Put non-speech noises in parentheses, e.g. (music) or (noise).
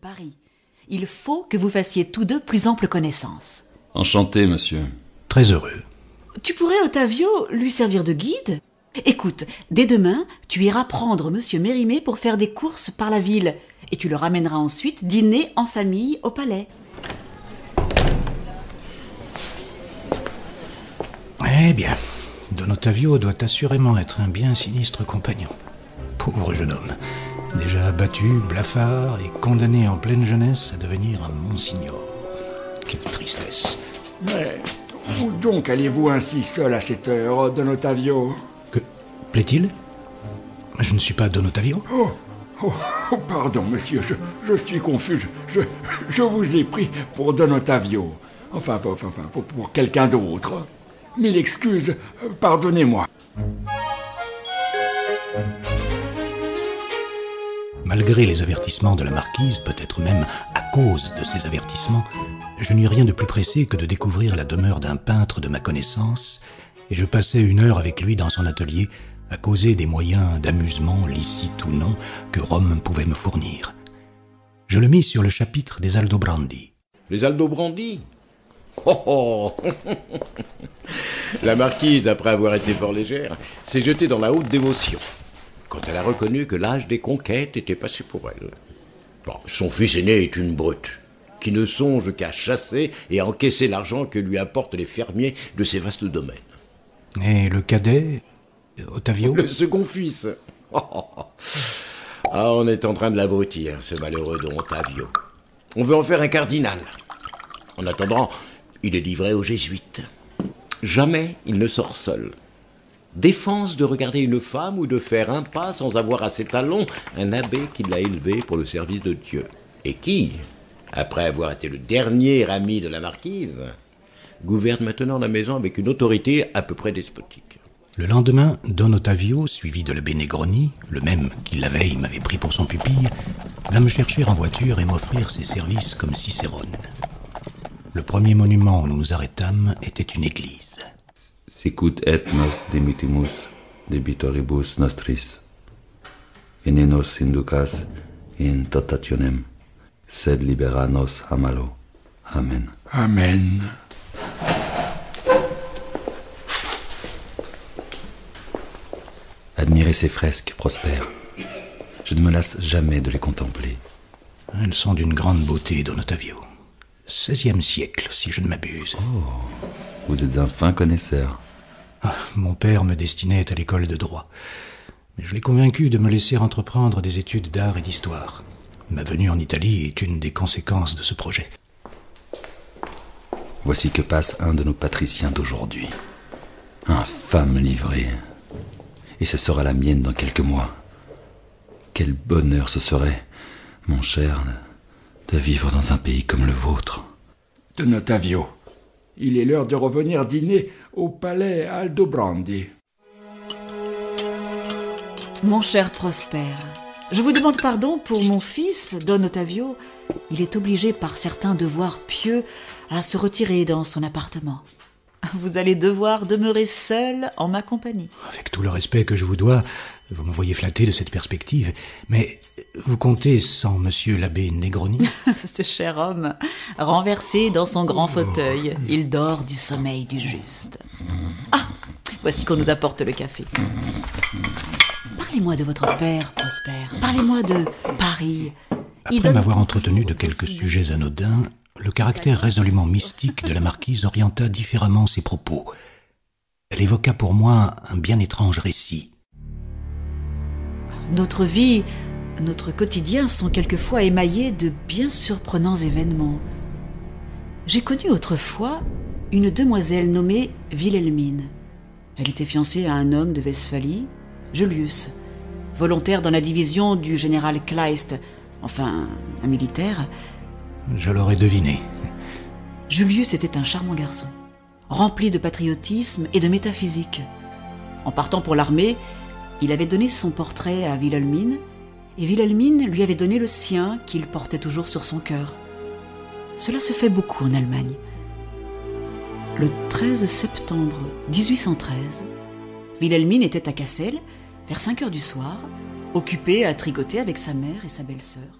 Paris. Il faut que vous fassiez tous deux plus ample connaissance. Enchanté, monsieur. Très heureux. Tu pourrais, Ottavio, lui servir de guide? Écoute, dès demain, tu iras prendre monsieur Mérimée pour faire des courses par la ville, et tu le ramèneras ensuite dîner en famille au palais. Eh bien, Don Ottavio doit assurément être un bien sinistre compagnon. Pauvre jeune homme, déjà abattu, blafard et condamné en pleine jeunesse à devenir un monsignor. Quelle tristesse. Mais où donc allez-vous ainsi seul à cette heure, Don Ottavio Que plaît-il? Je ne suis pas Don Ottavio oh, oh, oh, pardon, monsieur, je, je suis confus. Je, je, je, vous ai pris pour Don Ottavio. Enfin, enfin, enfin pour, pour quelqu'un d'autre. Mille excuses, pardonnez-moi. Malgré les avertissements de la marquise, peut-être même à cause de ces avertissements, je n'eus rien de plus pressé que de découvrir la demeure d'un peintre de ma connaissance, et je passai une heure avec lui dans son atelier à causer des moyens d'amusement, licites ou non, que Rome pouvait me fournir. Je le mis sur le chapitre des Aldobrandi. Les Aldobrandi? Oh oh La marquise, après avoir été fort légère, s'est jetée dans la haute dévotion, quand elle a reconnu que l'âge des conquêtes était passé pour elle. Bon, son fils aîné est une brute, qui ne songe qu'à chasser et à encaisser l'argent que lui apportent les fermiers de ses vastes domaines. Et le cadet, Ottavio? Le second fils (laughs) Ah, on est en train de l'abrutir, ce malheureux don Ottavio. On veut en faire un cardinal. En attendant, il est livré aux jésuites. Jamais il ne sort seul. Défense de regarder une femme ou de faire un pas sans avoir à ses talons un abbé qui l'a élevé pour le service de Dieu. Et qui, après avoir été le dernier ami de la marquise, gouverne maintenant la maison avec une autorité à peu près despotique. Le lendemain, Don Ottavio, suivi de l'abbé Negroni, le même qui la veille m'avait pris pour son pupille, vint me chercher en voiture et m'offrir ses services comme Cicérone. Le premier monument où nous nous arrêtâmes était une église. Sicut et nos dimitimus debitoribus nostris, et ne nos inducas in tentationem, sed libera nos a malo. Amen. Amen. Admirez ces fresques, Prosper. Je ne me lasse jamais de les contempler. Elles sont d'une grande beauté, Don Ottavio. 16e siècle, si je ne m'abuse. Oh, vous êtes un fin connaisseur. Ah, mon père me destinait à l'école de droit. Mais je l'ai convaincu de me laisser entreprendre des études d'art et d'histoire. Ma venue en Italie est une des conséquences de ce projet. Voici que passe un de nos patriciens d'aujourd'hui. Infâme livré. Et ce sera la mienne dans quelques mois. Quel bonheur ce serait, mon cher, de vivre dans un pays comme le vôtre. Don Ottavio, il est l'heure de revenir dîner au palais Aldobrandi. Mon cher Prosper, je vous demande pardon pour mon fils, Don Ottavio. Il est obligé par certains devoirs pieux à se retirer dans son appartement. Vous allez devoir demeurer seul en ma compagnie. Avec tout le respect que je vous dois, vous me voyez flatté de cette perspective. Mais vous comptez sans monsieur l'abbé Negroni? (laughs) Ce cher homme, renversé dans son grand fauteuil, il dort du sommeil du juste. Ah Voici qu'on nous apporte le café. Parlez-moi de votre père, Prosper. Parlez-moi de Paris. Après m'avoir entretenu de quelques sujets anodins, le caractère résolument mystique de la marquise orienta différemment ses propos. Elle évoqua pour moi un bien étrange récit. Notre vie, notre quotidien sont quelquefois émaillés de bien surprenants événements. J'ai connu autrefois une demoiselle nommée Wilhelmine. Elle était fiancée à un homme de Westphalie, Julius, volontaire dans la division du général Kleist, enfin un militaire. Je l'aurais deviné. Julius était un charmant garçon, rempli de patriotisme et de métaphysique. En partant pour l'armée, il avait donné son portrait à Wilhelmine, et Wilhelmine lui avait donné le sien qu'il portait toujours sur son cœur. Cela se fait beaucoup en Allemagne. Le 13 septembre 1813, Wilhelmine était à Cassel, vers 5 heures du soir, occupée à tricoter avec sa mère et sa belle-sœur.